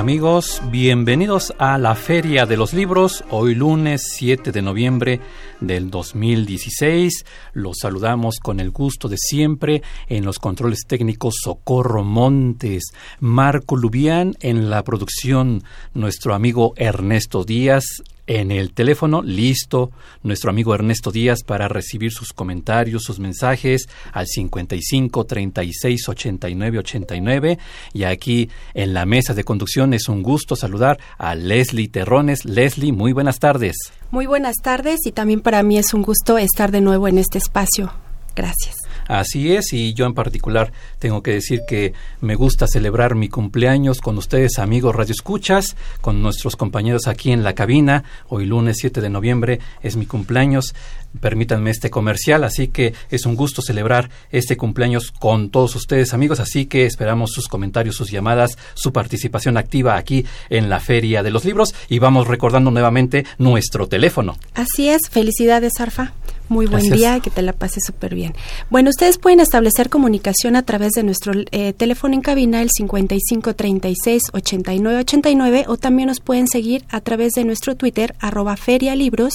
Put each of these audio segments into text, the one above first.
Amigos, bienvenidos a la Feria de los Libros, hoy lunes 7 de noviembre del 2016. Los saludamos con el gusto de siempre en los controles técnicos Socorro Montes, Marco Lubián en la producción, nuestro amigo Ernesto Díaz en el teléfono, listo, nuestro amigo Ernesto Díaz para recibir sus comentarios, sus mensajes al 55 36 89 89. Y aquí en la mesa de conducción es un gusto saludar a Leslie Terrones. Leslie, muy buenas tardes. Muy buenas tardes y también para mí es un gusto estar de nuevo en este espacio. Gracias. Así es, y yo en particular tengo que decir que me gusta celebrar mi cumpleaños con ustedes, amigos Radio Escuchas, con nuestros compañeros aquí en la cabina. Hoy lunes 7 de noviembre es mi cumpleaños. Permítanme este comercial, así que es un gusto celebrar este cumpleaños con todos ustedes, amigos. Así que esperamos sus comentarios, sus llamadas, su participación activa aquí en la Feria de los Libros y vamos recordando nuevamente nuestro teléfono. Así es, felicidades, Arfa. Muy buen día, que te la pases súper bien. Bueno, ustedes pueden establecer comunicación a través de nuestro eh, teléfono en cabina, el 5536-8989, o también nos pueden seguir a través de nuestro Twitter, arroba ferialibros,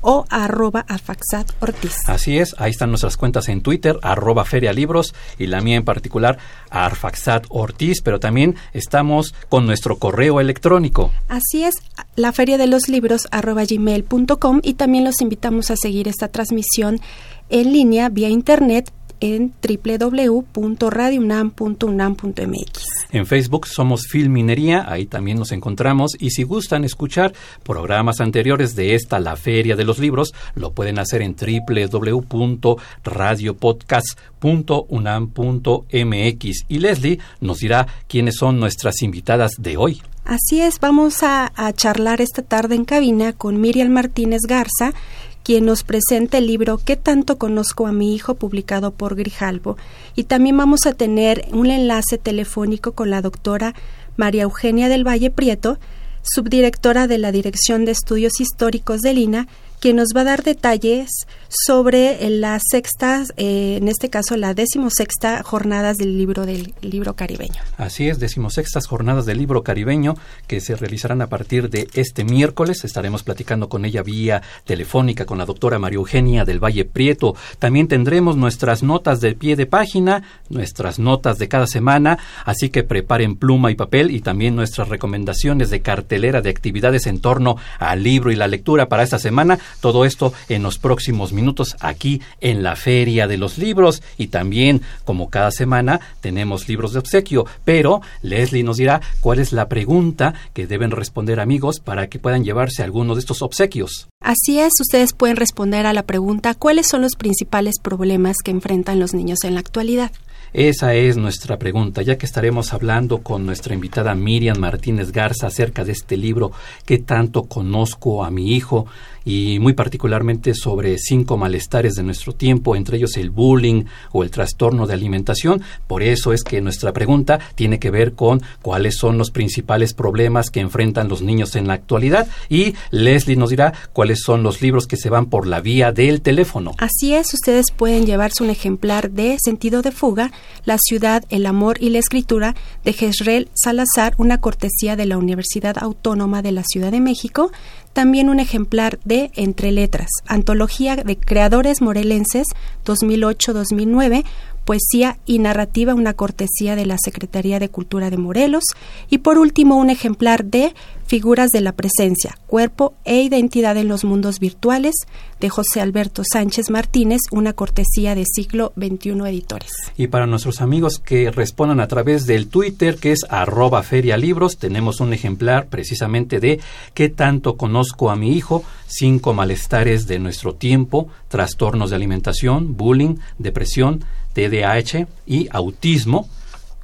o arroba afaxat ortiz. Así es, ahí están nuestras cuentas en Twitter, arroba ferialibros y la mía en particular, arfaxat ortiz, pero también estamos con nuestro correo electrónico. Así es, la feria de los libros arroba gmail.com y también los invitamos a seguir esta transmisión en línea vía internet en www.radiounam.unam.mx. En Facebook somos Filminería, ahí también nos encontramos y si gustan escuchar programas anteriores de esta La Feria de los Libros, lo pueden hacer en www.radiopodcast.unam.mx y Leslie nos dirá quiénes son nuestras invitadas de hoy. Así es, vamos a, a charlar esta tarde en cabina con Miriam Martínez Garza, quien nos presenta el libro ¿Qué tanto conozco a mi hijo? publicado por Grijalvo. Y también vamos a tener un enlace telefónico con la doctora María Eugenia del Valle Prieto, subdirectora de la Dirección de Estudios Históricos de Lina, quien nos va a dar detalles sobre la sexta, eh, en este caso la decimosexta jornadas del libro del libro caribeño. Así es, decimosextas jornadas del libro caribeño que se realizarán a partir de este miércoles. Estaremos platicando con ella vía telefónica con la doctora María Eugenia del Valle Prieto. También tendremos nuestras notas de pie de página, nuestras notas de cada semana, así que preparen pluma y papel y también nuestras recomendaciones de cartelera de actividades en torno al libro y la lectura para esta semana todo esto en los próximos minutos aquí en la Feria de los Libros y también, como cada semana, tenemos libros de obsequio. Pero Leslie nos dirá cuál es la pregunta que deben responder amigos para que puedan llevarse alguno de estos obsequios. Así es, ustedes pueden responder a la pregunta ¿cuáles son los principales problemas que enfrentan los niños en la actualidad? Esa es nuestra pregunta, ya que estaremos hablando con nuestra invitada Miriam Martínez Garza acerca de este libro ¿Qué tanto conozco a mi hijo? Y muy particularmente sobre cinco malestares de nuestro tiempo, entre ellos el bullying o el trastorno de alimentación. Por eso es que nuestra pregunta tiene que ver con cuáles son los principales problemas que enfrentan los niños en la actualidad y Leslie nos dirá cuáles son los libros que se van por la vía del teléfono. Así es, ustedes pueden llevarse un ejemplar de Sentido de Fuga, La ciudad, el amor y la escritura de Jezreel Salazar, una cortesía de la Universidad Autónoma de la Ciudad de México, también un ejemplar de Entre Letras, Antología de Creadores Morelenses 2008-2009, poesía y narrativa, una cortesía de la Secretaría de Cultura de Morelos, y por último un ejemplar de Figuras de la Presencia, Cuerpo e Identidad en los Mundos Virtuales, de José Alberto Sánchez Martínez, una cortesía de siglo XXI Editores. Y para nuestros amigos que respondan a través del Twitter, que es arroba ferialibros, tenemos un ejemplar precisamente de ¿Qué tanto conozco a mi hijo? Cinco malestares de nuestro tiempo, trastornos de alimentación, bullying, depresión, TDAH y autismo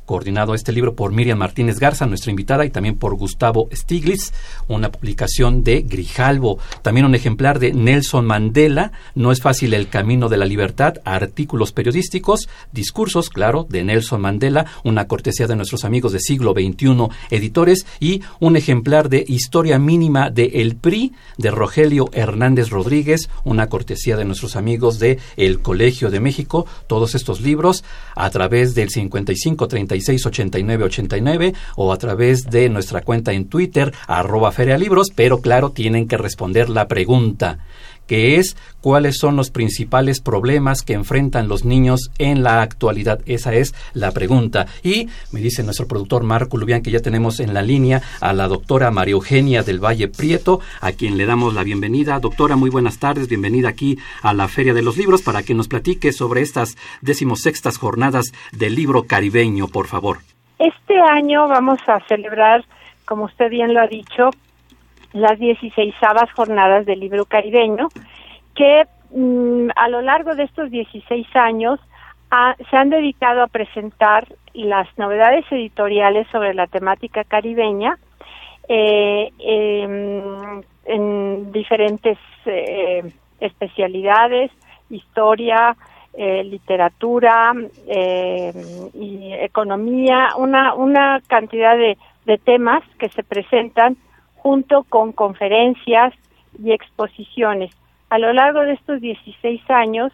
coordinado este libro por Miriam Martínez Garza, nuestra invitada, y también por Gustavo Stiglitz, una publicación de Grijalvo. También un ejemplar de Nelson Mandela, No es fácil el camino de la libertad, artículos periodísticos, discursos, claro, de Nelson Mandela, una cortesía de nuestros amigos de siglo XXI editores, y un ejemplar de Historia mínima de El PRI, de Rogelio Hernández Rodríguez, una cortesía de nuestros amigos de El Colegio de México, todos estos libros a través del 55 36 89 89 o a través de nuestra cuenta en Twitter, arroba Libros, pero claro, tienen que responder la pregunta que es cuáles son los principales problemas que enfrentan los niños en la actualidad. Esa es la pregunta. Y me dice nuestro productor Marco Lubián que ya tenemos en la línea a la doctora María Eugenia del Valle Prieto, a quien le damos la bienvenida. Doctora, muy buenas tardes, bienvenida aquí a la Feria de los Libros para que nos platique sobre estas decimosextas jornadas del libro caribeño, por favor. Este año vamos a celebrar, como usted bien lo ha dicho, las 16 jornadas del libro caribeño, que mm, a lo largo de estos 16 años se han dedicado a presentar las novedades editoriales sobre la temática caribeña eh, em, en diferentes eh, especialidades, historia, eh, literatura y economía, una, una cantidad de, de temas que se presentan junto con conferencias y exposiciones. A lo largo de estos 16 años,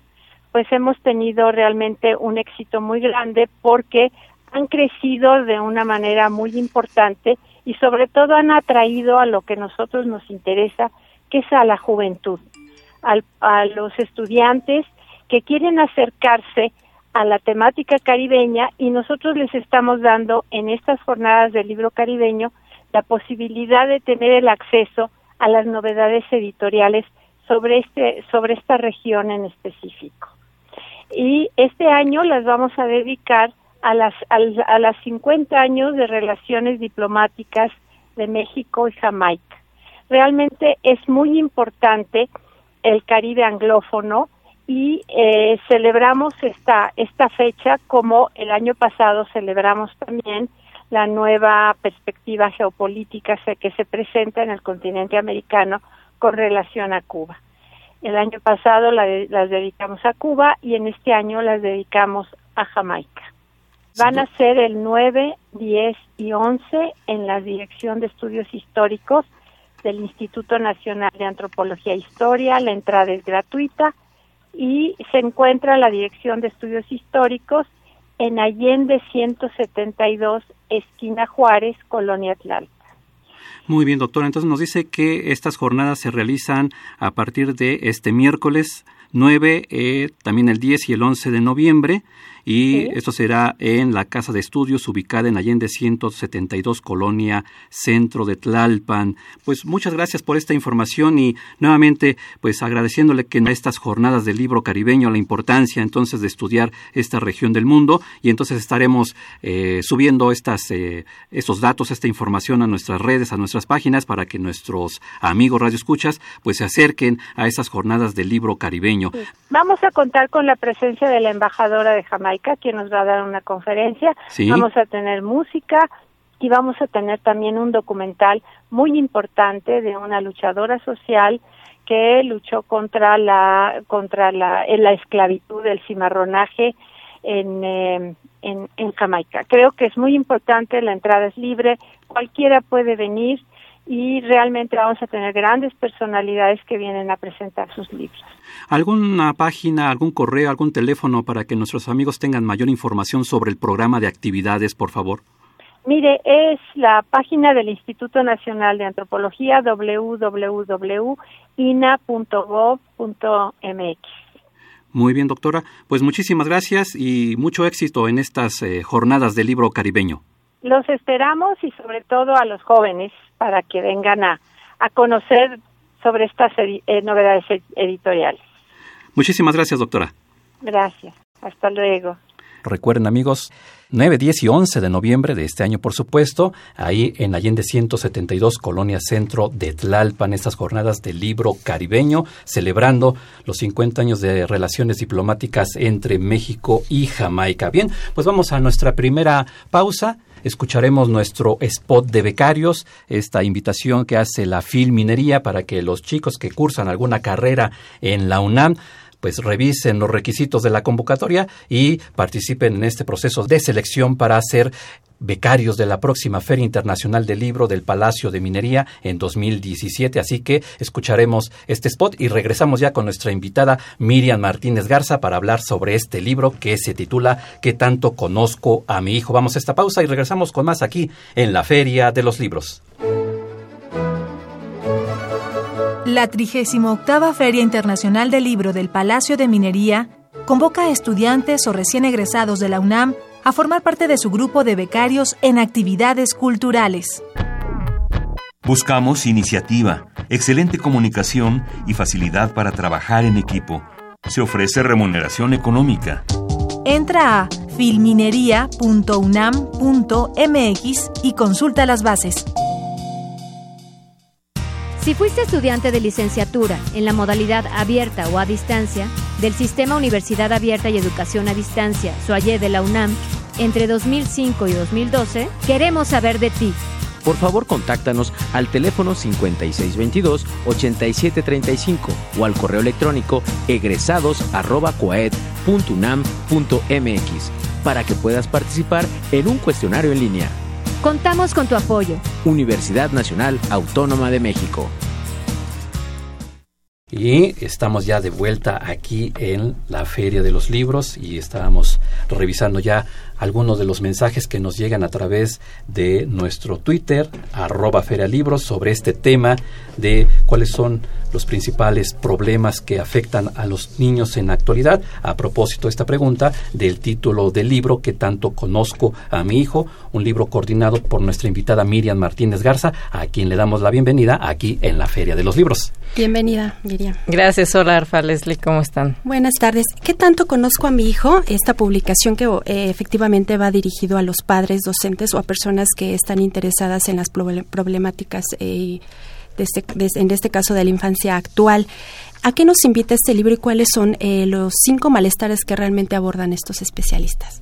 pues hemos tenido realmente un éxito muy grande porque han crecido de una manera muy importante y sobre todo han atraído a lo que nosotros nos interesa, que es a la juventud, a los estudiantes que quieren acercarse a la temática caribeña y nosotros les estamos dando en estas jornadas del libro caribeño la posibilidad de tener el acceso a las novedades editoriales sobre este sobre esta región en específico. Y este año las vamos a dedicar a las a, las 50 años de relaciones diplomáticas de México y Jamaica. Realmente es muy importante el Caribe anglófono y eh, celebramos esta esta fecha como el año pasado celebramos también la nueva perspectiva geopolítica que se presenta en el continente americano con relación a Cuba. El año pasado las dedicamos a Cuba y en este año las dedicamos a Jamaica. Van a ser el 9, 10 y 11 en la Dirección de Estudios Históricos del Instituto Nacional de Antropología e Historia. La entrada es gratuita y se encuentra la Dirección de Estudios Históricos en Allende 172, esquina Juárez, Colonia Atlanta. Muy bien, doctora. Entonces nos dice que estas jornadas se realizan a partir de este miércoles 9, eh, también el 10 y el 11 de noviembre y esto será en la Casa de Estudios ubicada en Allende 172 Colonia Centro de Tlalpan. Pues muchas gracias por esta información y nuevamente pues agradeciéndole que en estas jornadas del libro caribeño la importancia entonces de estudiar esta región del mundo y entonces estaremos eh, subiendo estas eh, estos datos, esta información a nuestras redes, a nuestras páginas para que nuestros amigos radio escuchas pues se acerquen a esas jornadas del libro caribeño. Vamos a contar con la presencia de la embajadora de Jamaica quien nos va a dar una conferencia. Vamos a tener música y vamos a tener también un documental muy importante de una luchadora social que luchó contra la contra la, la esclavitud, el cimarronaje en, eh, en, en Jamaica. Creo que es muy importante, la entrada es libre, cualquiera puede venir y realmente vamos a tener grandes personalidades que vienen a presentar sus libros. ¿Alguna página, algún correo, algún teléfono para que nuestros amigos tengan mayor información sobre el programa de actividades, por favor? Mire, es la página del Instituto Nacional de Antropología www.ina.gov.mx. Muy bien, doctora. Pues muchísimas gracias y mucho éxito en estas eh, jornadas del libro caribeño. Los esperamos y sobre todo a los jóvenes para que vengan a, a conocer sobre estas eh, novedades editoriales. Muchísimas gracias, doctora. Gracias. Hasta luego. Recuerden amigos, 9, 10 y 11 de noviembre de este año, por supuesto, ahí en Allende 172, Colonia Centro de Tlalpan, estas jornadas del libro caribeño, celebrando los 50 años de relaciones diplomáticas entre México y Jamaica. Bien, pues vamos a nuestra primera pausa. Escucharemos nuestro spot de becarios, esta invitación que hace la Filminería para que los chicos que cursan alguna carrera en la UNAM pues revisen los requisitos de la convocatoria y participen en este proceso de selección para ser becarios de la próxima Feria Internacional del Libro del Palacio de Minería en 2017. Así que escucharemos este spot y regresamos ya con nuestra invitada Miriam Martínez Garza para hablar sobre este libro que se titula ¿Qué tanto conozco a mi hijo? Vamos a esta pausa y regresamos con más aquí en la Feria de los Libros. La 38 Feria Internacional del Libro del Palacio de Minería convoca a estudiantes o recién egresados de la UNAM a formar parte de su grupo de becarios en actividades culturales. Buscamos iniciativa, excelente comunicación y facilidad para trabajar en equipo. Se ofrece remuneración económica. Entra a filminería.unam.mx y consulta las bases. Si fuiste estudiante de licenciatura en la modalidad abierta o a distancia del Sistema Universidad Abierta y Educación a Distancia, SOAYE de la UNAM, entre 2005 y 2012, queremos saber de ti. Por favor, contáctanos al teléfono 5622-8735 o al correo electrónico egresados.coed.unam.mx para que puedas participar en un cuestionario en línea. Contamos con tu apoyo. Universidad Nacional Autónoma de México. Y estamos ya de vuelta aquí en la Feria de los Libros y estábamos revisando ya algunos de los mensajes que nos llegan a través de nuestro Twitter, arroba Libros, sobre este tema de cuáles son los principales problemas que afectan a los niños en la actualidad. A propósito de esta pregunta, del título del libro que tanto conozco a mi hijo, un libro coordinado por nuestra invitada Miriam Martínez Garza, a quien le damos la bienvenida aquí en la Feria de los Libros. Bienvenida, Miriam. Gracias, hola Arfa, Leslie, ¿cómo están? Buenas tardes. ¿Qué tanto conozco a mi hijo? Esta publicación que eh, efectivamente va dirigido a los padres, docentes o a personas que están interesadas en las problemáticas eh, este, en este caso de la infancia actual. ¿A qué nos invita este libro y cuáles son eh, los cinco malestares que realmente abordan estos especialistas?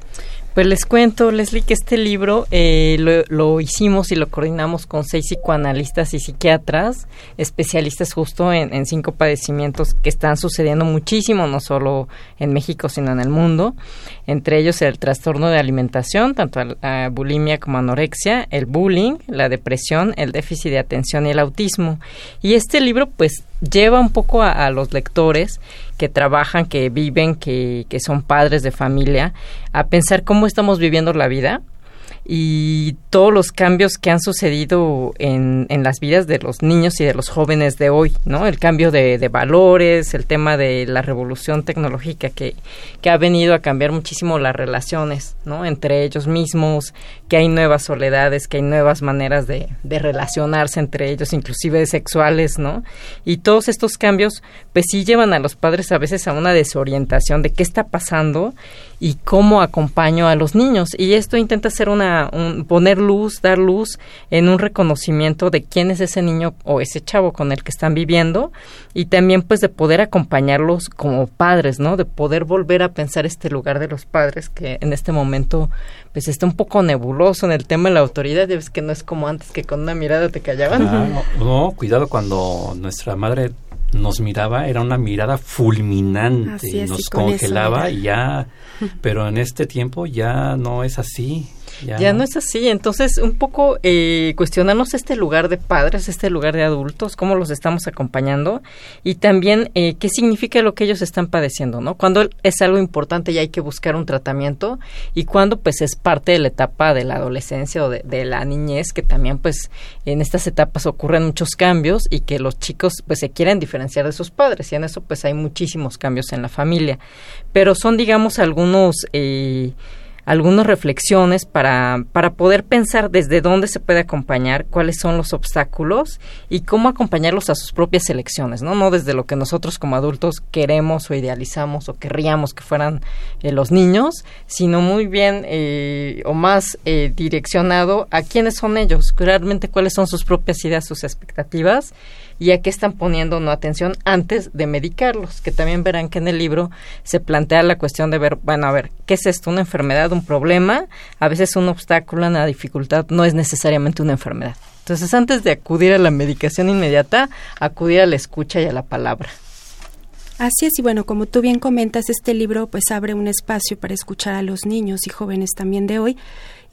Pues les cuento, Leslie, que este libro eh, lo, hicimos y lo coordinamos con seis psicoanalistas y psiquiatras, especialistas justo en, cinco padecimientos que están sucediendo muchísimo, no solo en México, sino en el mundo. Entre ellos el trastorno de alimentación, tanto la bulimia como anorexia, el bullying, la depresión, el déficit de atención y el autismo. Y este libro, pues, lleva un poco a los lectores que trabajan, que viven, que, que son padres de familia, a pensar cómo estamos viviendo la vida y todos los cambios que han sucedido en, en, las vidas de los niños y de los jóvenes de hoy, ¿no? El cambio de, de valores, el tema de la revolución tecnológica que, que, ha venido a cambiar muchísimo las relaciones, ¿no? Entre ellos mismos, que hay nuevas soledades, que hay nuevas maneras de, de relacionarse entre ellos, inclusive sexuales, ¿no? Y todos estos cambios, pues sí llevan a los padres a veces a una desorientación de qué está pasando y cómo acompaño a los niños. Y esto intenta ser una, poner luz, dar luz en un reconocimiento de quién es ese niño o ese chavo con el que están viviendo y también pues de poder acompañarlos como padres, ¿no? De poder volver a pensar este lugar de los padres que en este momento pues está un poco nebuloso en el tema de la autoridad. Ya ves que no es como antes que con una mirada te callaban. Ah, no, cuidado cuando nuestra madre nos miraba, era una mirada fulminante, nos congelaba y ya, pero en este tiempo ya no es así. Ya, no. es así. Entonces, un poco eh, cuestionarnos este lugar de padres, este lugar de adultos, cómo los estamos acompañando y también eh, qué significa lo que ellos están padeciendo, ¿no? Cuando es algo importante y hay que buscar un tratamiento y cuando pues es parte de la etapa de la adolescencia o de, de la niñez, que también pues en estas etapas ocurren muchos cambios y que los chicos pues se quieren diferenciar de sus padres y en eso pues hay muchísimos cambios en la familia. Pero son digamos algunos... Eh, algunas reflexiones para, para poder pensar desde dónde se puede acompañar, cuáles son los obstáculos y cómo acompañarlos a sus propias elecciones, ¿no? No desde lo que nosotros como adultos queremos o idealizamos o querríamos que fueran eh, los niños, sino muy bien eh, o más eh, direccionado a quiénes son ellos, realmente cuáles son sus propias ideas, sus expectativas y a qué están poniendo no atención antes de medicarlos, que también verán que en el libro se plantea la cuestión de ver, bueno, a ver, ¿qué es esto? ¿Una enfermedad, un problema? A veces un obstáculo, una dificultad no es necesariamente una enfermedad. Entonces, antes de acudir a la medicación inmediata, acudir a la escucha y a la palabra. Así es, y bueno, como tú bien comentas, este libro pues abre un espacio para escuchar a los niños y jóvenes también de hoy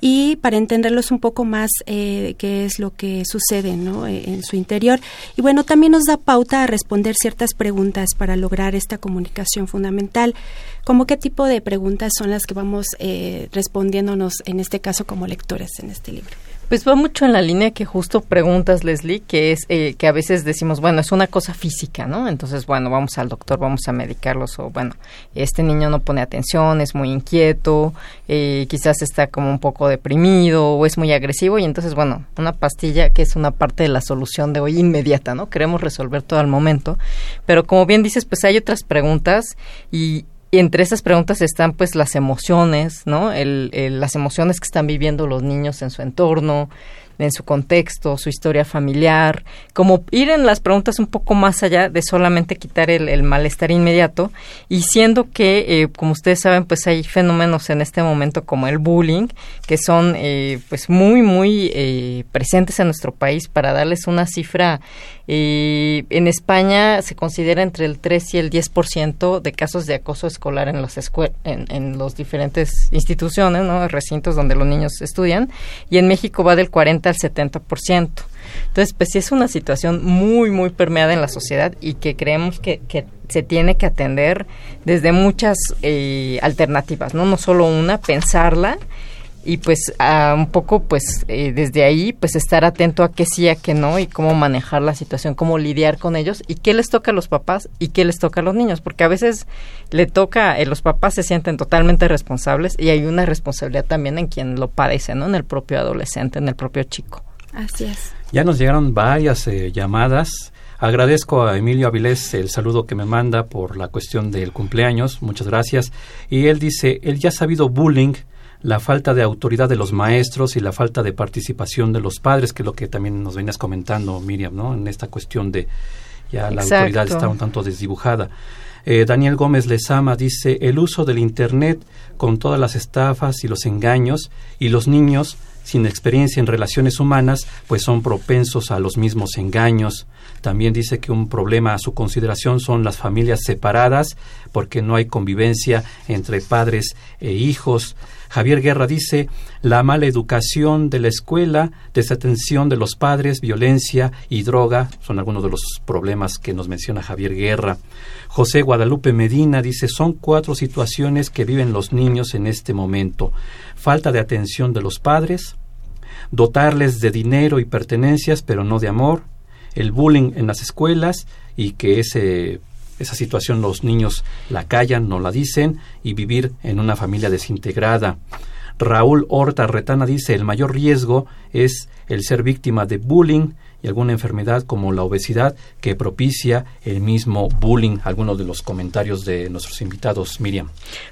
y para entenderlos un poco más eh, qué es lo que sucede ¿no? Eh, en su interior. Y bueno, también nos da pauta a responder ciertas preguntas para lograr esta comunicación fundamental. ¿Cómo qué tipo de preguntas son las que vamos eh, respondiéndonos en este caso como lectores en este libro? Pues va mucho en la línea que justo preguntas, Leslie, que es eh, que a veces decimos, bueno, es una cosa física, ¿no? Entonces, bueno, vamos al doctor, vamos a medicarlos, o bueno, este niño no pone atención, es muy inquieto, eh, quizás está como un poco deprimido o es muy agresivo, y entonces, bueno, una pastilla que es una parte de la solución de hoy inmediata, ¿no? Queremos resolver todo al momento, pero como bien dices, pues hay otras preguntas y, y entre esas preguntas están pues las emociones, ¿no? El, las emociones que están viviendo los niños en su entorno, en su contexto, su historia familiar, como ir en las preguntas un poco más allá de solamente quitar el, malestar inmediato y siendo que, eh, como ustedes saben, pues hay fenómenos en este momento como el bullying que son eh, pues muy, muy eh, presentes en nuestro país para darles una cifra. En España se considera entre el 3 y el 10% de casos de acoso escolar en las en, en los diferentes instituciones, ¿no? recintos donde los niños estudian y en México va del 40 al 70%. Entonces, pues sí es una situación muy, muy permeada en la sociedad y que creemos que, que se tiene que atender desde muchas eh, alternativas, ¿no? No solo una, pensarla y pues un poco pues eh, desde ahí pues estar atento a qué sí, a qué no y cómo manejar la situación, cómo lidiar con ellos y qué les toca a los papás y qué les toca a los niños, porque a veces le toca, eh, los papás se sienten totalmente responsables y hay una responsabilidad también en quien lo padece, ¿no? En el propio adolescente, en el propio chico. Así es. Ya nos llegaron varias eh, llamadas. Agradezco a Emilio Avilés el saludo que me manda por la cuestión del cumpleaños. Muchas gracias. Y él dice, él ya ha sabido bullying la falta de autoridad de los maestros y la falta de participación de los padres, que es lo que también nos venías comentando, Miriam, ¿no? En esta cuestión de ya la autoridad está un tanto desdibujada. Eh, Daniel Gómez Lezama dice, el uso del Internet con todas las estafas y los engaños y los niños sin experiencia en relaciones humanas, pues son propensos a los mismos engaños. También dice que un problema a su consideración son las familias separadas, porque no hay convivencia entre padres e hijos. Javier Guerra dice la mala educación de la escuela, desatención de los padres, violencia y droga son algunos de los problemas que nos menciona Javier Guerra. José Guadalupe Medina dice son cuatro situaciones que viven los niños en este momento. Falta de atención de los padres, dotarles de dinero y pertenencias pero no de amor, el bullying en las escuelas y que ese esa situación los niños la callan, no la dicen, y vivir en una familia desintegrada. Raúl Horta Retana dice el mayor riesgo es el ser víctima de bullying y alguna enfermedad como la obesidad que propicia el mismo bullying. Algunos de los comentarios de nuestros invitados, Miriam.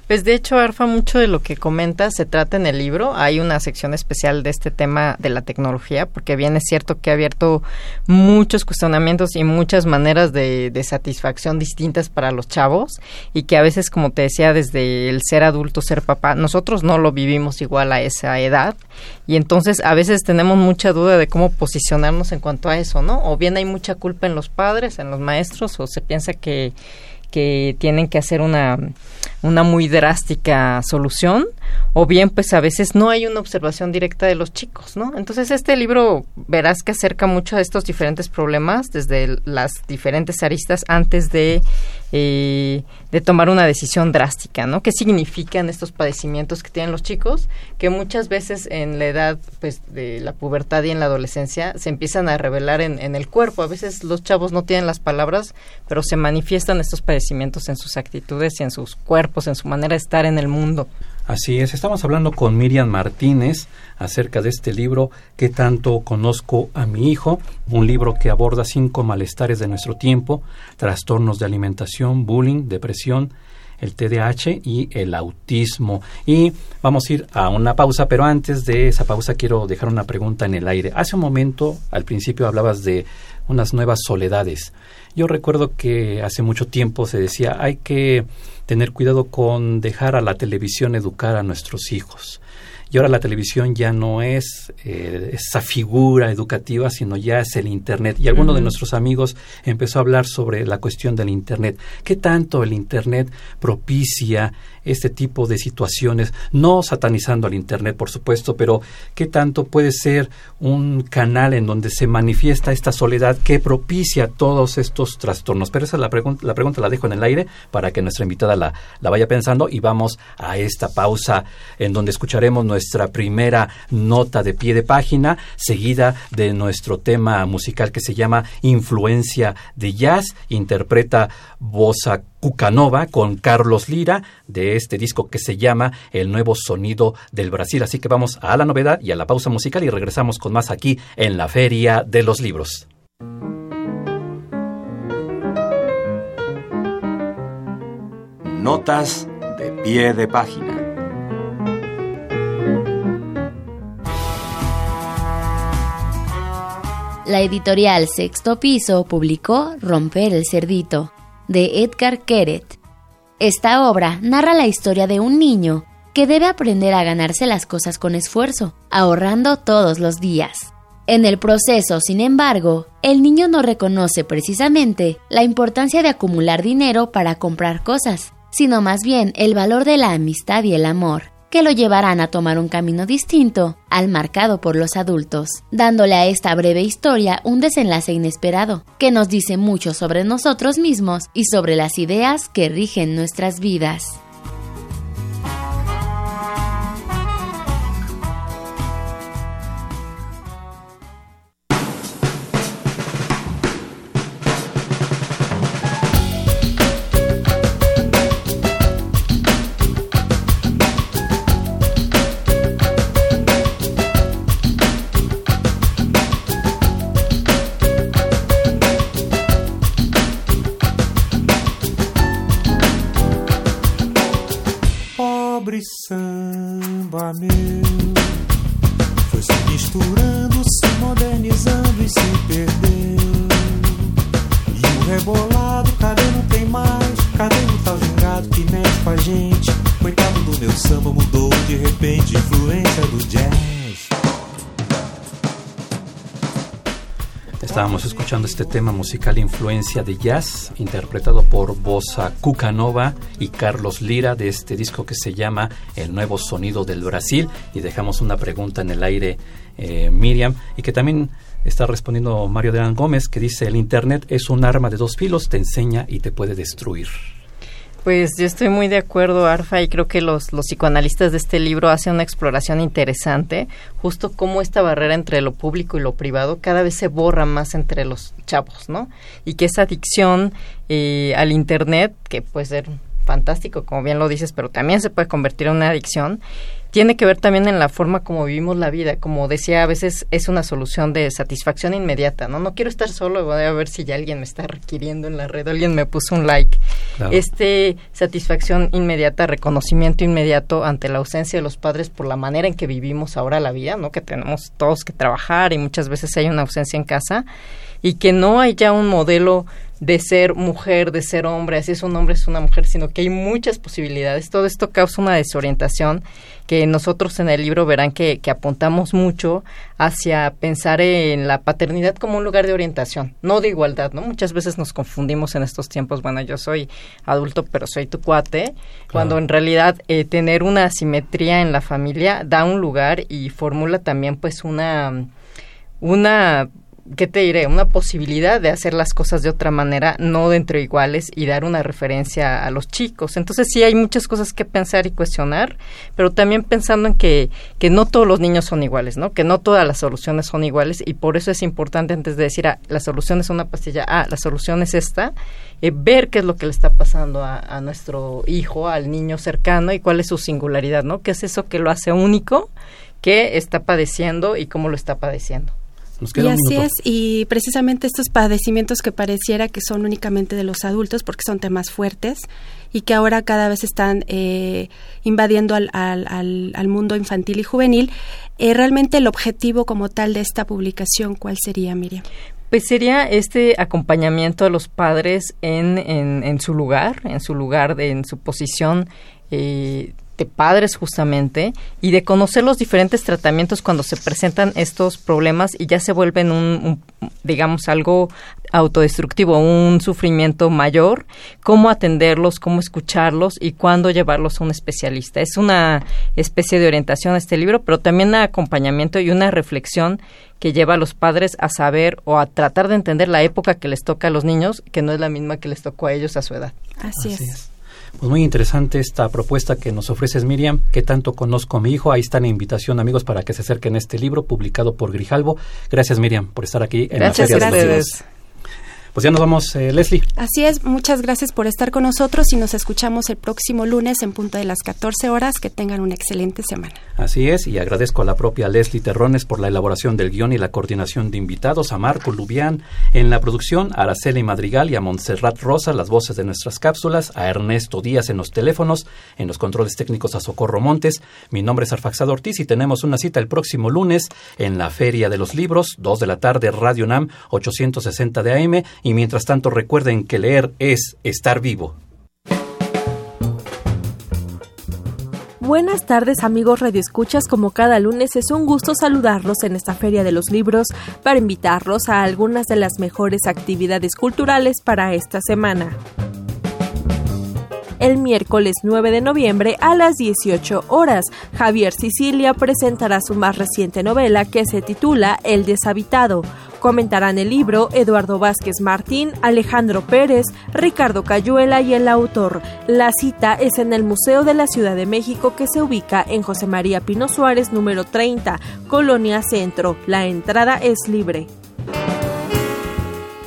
Pues de hecho, Arfa, mucho de lo que comenta se trata en el libro. Hay una sección especial de este tema de la tecnología, porque bien es cierto que ha abierto muchos cuestionamientos y muchas maneras de, de satisfacción distintas para los chavos y que a veces, como te decía, desde el ser adulto, ser papá, nosotros no lo vivimos igual a esa edad y entonces a veces tenemos mucha duda de cómo posicionarnos en cuanto a eso, ¿no? O bien hay mucha culpa en los padres, en los maestros, o se piensa que, que tienen que hacer una, una muy drástica solución, o bien pues a veces no hay una observación directa de los chicos, ¿no? Entonces este libro verás que acerca mucho a estos diferentes problemas desde las diferentes aristas antes de eh, de tomar una decisión drástica, ¿no? ¿Qué significan estos padecimientos que tienen los chicos? Que muchas veces en la edad, pues, de la pubertad y en la adolescencia se empiezan a revelar en, en el cuerpo. A veces los chavos no tienen las palabras, pero se manifiestan estos padecimientos en sus actitudes y en sus cuerpos, en su manera de estar en el mundo. Así es, estamos hablando con Miriam Martínez acerca de este libro que tanto conozco a mi hijo, un libro que aborda cinco malestares de nuestro tiempo, trastornos de alimentación, bullying, depresión, el TDAH y el autismo. Y vamos a ir a una pausa, pero antes de esa pausa quiero dejar una pregunta en el aire. Hace un momento, al principio, hablabas de unas nuevas soledades. Yo recuerdo que hace mucho tiempo se decía hay que tener cuidado con dejar a la televisión educar a nuestros hijos. Y ahora la televisión ya no es eh, esa figura educativa, sino ya es el Internet. Y alguno de nuestros amigos empezó a hablar sobre la cuestión del Internet. ¿Qué tanto el Internet propicia este tipo de situaciones? No satanizando al Internet, por supuesto, pero ¿qué tanto puede ser un canal en donde se manifiesta esta soledad que propicia todos estos trastornos? Pero esa es la, pregunta la pregunta, la dejo en el aire para que nuestra invitada la, la vaya pensando y vamos a esta pausa en donde escucharemos nuestra nuestra primera nota de pie de página, seguida de nuestro tema musical que se llama Influencia de Jazz, interpreta Bossa Cucanova con Carlos Lira de este disco que se llama El Nuevo Sonido del Brasil. Así que vamos a la novedad y a la pausa musical y regresamos con más aquí en la Feria de los Libros. Notas de pie de página. La editorial Sexto Piso publicó Romper el Cerdito, de Edgar Keret. Esta obra narra la historia de un niño que debe aprender a ganarse las cosas con esfuerzo, ahorrando todos los días. En el proceso, sin embargo, el niño no reconoce precisamente la importancia de acumular dinero para comprar cosas, sino más bien el valor de la amistad y el amor que lo llevarán a tomar un camino distinto al marcado por los adultos, dándole a esta breve historia un desenlace inesperado, que nos dice mucho sobre nosotros mismos y sobre las ideas que rigen nuestras vidas. Este tema musical Influencia de Jazz, interpretado por Bossa Cucanova y Carlos Lira de este disco que se llama El Nuevo Sonido del Brasil. Y dejamos una pregunta en el aire, eh, Miriam, y que también está respondiendo Mario de Gómez, que dice, el Internet es un arma de dos filos, te enseña y te puede destruir. Pues yo estoy muy de acuerdo, Arfa, y creo que los, los psicoanalistas de este libro hacen una exploración interesante, justo cómo esta barrera entre lo público y lo privado cada vez se borra más entre los chavos, ¿no? Y que esa adicción eh, al Internet, que puede ser fantástico, como bien lo dices, pero también se puede convertir en una adicción, tiene que ver también en la forma como vivimos la vida. Como decía, a veces es una solución de satisfacción inmediata, ¿no? No quiero estar solo, voy a ver si ya alguien me está requiriendo en la red, alguien me puso un like. Este satisfacción inmediata, reconocimiento inmediato ante la ausencia de los padres por la manera en que vivimos ahora la vida, ¿no? Que tenemos todos que trabajar y muchas veces hay una ausencia en casa y que no hay ya un modelo de ser mujer, de ser hombre, así es un hombre, es una mujer, sino que hay muchas posibilidades. Todo esto causa una desorientación que nosotros en el libro verán que, que, apuntamos mucho hacia pensar en la paternidad como un lugar de orientación, no de igualdad, ¿no? Muchas veces nos confundimos en estos tiempos, bueno, yo soy adulto, pero soy tu cuate, cuando en realidad eh, tener una asimetría en la familia da un lugar y formula también pues una una ¿qué te diré? Una posibilidad de hacer las cosas de otra manera, no dentro iguales y dar una referencia a los chicos. Entonces sí hay muchas cosas que pensar y cuestionar, pero también pensando en que, que no todos los niños son iguales, ¿no? Que no todas las soluciones son iguales y por eso es importante antes de decir, ah, la solución es una pastilla, ah, la solución es esta, eh, ver qué es lo que le está pasando a, a nuestro hijo, al niño cercano y cuál es su singularidad, ¿no? ¿Qué es eso que lo hace único? qué está padeciendo y cómo lo está padeciendo y así es, y precisamente estos padecimientos que pareciera que son únicamente de los adultos, porque son temas fuertes y que ahora cada vez están eh, invadiendo al, al, al, mundo infantil y juvenil, eh, realmente el objetivo como tal de esta publicación, ¿cuál sería, Miriam? Pues sería este acompañamiento a los padres en, en, en su lugar, en su lugar, de, en su posición eh, de padres justamente y de conocer los diferentes tratamientos cuando se presentan estos problemas y ya se vuelven un, digamos algo autodestructivo, un sufrimiento mayor, cómo atenderlos, cómo escucharlos y cuándo llevarlos a un especialista. Es una especie de orientación a este libro, pero también un acompañamiento y una reflexión que lleva a los padres a saber o a tratar de entender la época que les toca a los niños, que no es la misma que les tocó a ellos a su edad. Así, es. Pues muy interesante esta propuesta que nos ofreces, Miriam. que tanto conozco a mi hijo? Ahí está la invitación, amigos, para que se acerquen a este libro publicado por Grijalvo. Gracias, Miriam, por estar aquí en la serie gracias. Pues ya nos vamos, eh, Leslie. Así es, muchas gracias por estar con nosotros y nos escuchamos el próximo lunes en punto de las 14 horas. Que tengan una excelente semana. Así es, y agradezco a la propia Leslie Terrones por la elaboración del guion y la coordinación de invitados, a Marco Lubián en la producción, a Araceli Madrigal y a Montserrat Rosa, las voces de nuestras cápsulas, a Ernesto Díaz en los teléfonos, en los controles técnicos a Socorro Montes. Mi nombre es Arfaxado Ortiz y tenemos una cita el próximo lunes en la Feria de los Libros, 2 de la tarde, Radio NAM, 860 de AM y mientras tanto recuerden que leer es estar vivo. Buenas tardes amigos radioescuchas, como cada lunes es un gusto saludarlos en esta Feria de los Libros para invitarlos a algunas de las mejores actividades culturales para esta semana el miércoles 9 de noviembre a las 18 horas. Javier Sicilia presentará su más reciente novela que se titula El deshabitado. Comentarán el libro Eduardo Vázquez Martín, Alejandro Pérez, Ricardo Cayuela y el autor. La cita es en el Museo de la Ciudad de México que se ubica en José María Pino Suárez número 30, Colonia Centro. La entrada es libre.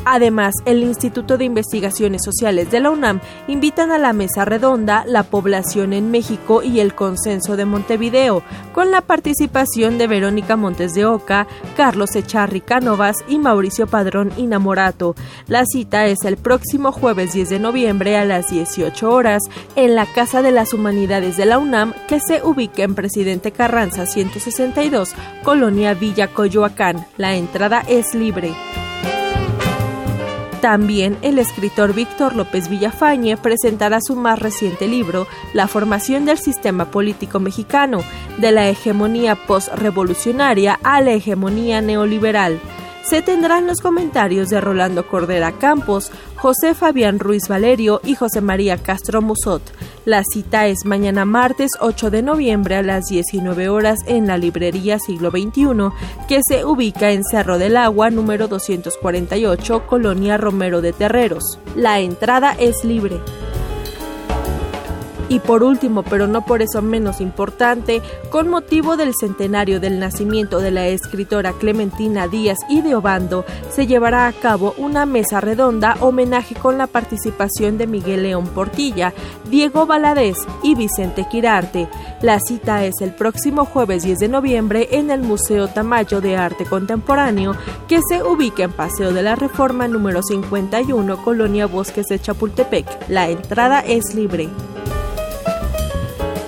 Además, el Instituto de Investigaciones Sociales de la UNAM invitan a la mesa redonda La población en México y el consenso de Montevideo, con la participación de Verónica Montes de Oca, Carlos Echarri Cánovas y Mauricio Padrón Inamorato. La cita es el próximo jueves 10 de noviembre a las 18 horas en la Casa de las Humanidades de la UNAM, que se ubica en Presidente Carranza 162, Colonia Villa Coyoacán. La entrada es libre. También el escritor Víctor López Villafañe presentará su más reciente libro, La formación del sistema político mexicano, de la hegemonía postrevolucionaria a la hegemonía neoliberal se tendrán los comentarios de Rolando Cordera Campos, José Fabián Ruiz Valerio y José María Castro Musot. La cita es mañana martes 8 de noviembre a las 19 horas en la librería Siglo XXI, que se ubica en Cerro del Agua número 248, Colonia Romero de Terreros. La entrada es libre. Y por último, pero no por eso menos importante, con motivo del centenario del nacimiento de la escritora Clementina Díaz y de Obando, se llevará a cabo una mesa redonda homenaje con la participación de Miguel León Portilla, Diego Valadez y Vicente Quirarte. La cita es el próximo jueves 10 de noviembre en el Museo Tamayo de Arte Contemporáneo, que se ubica en Paseo de la Reforma número 51, Colonia Bosques de Chapultepec. La entrada es libre.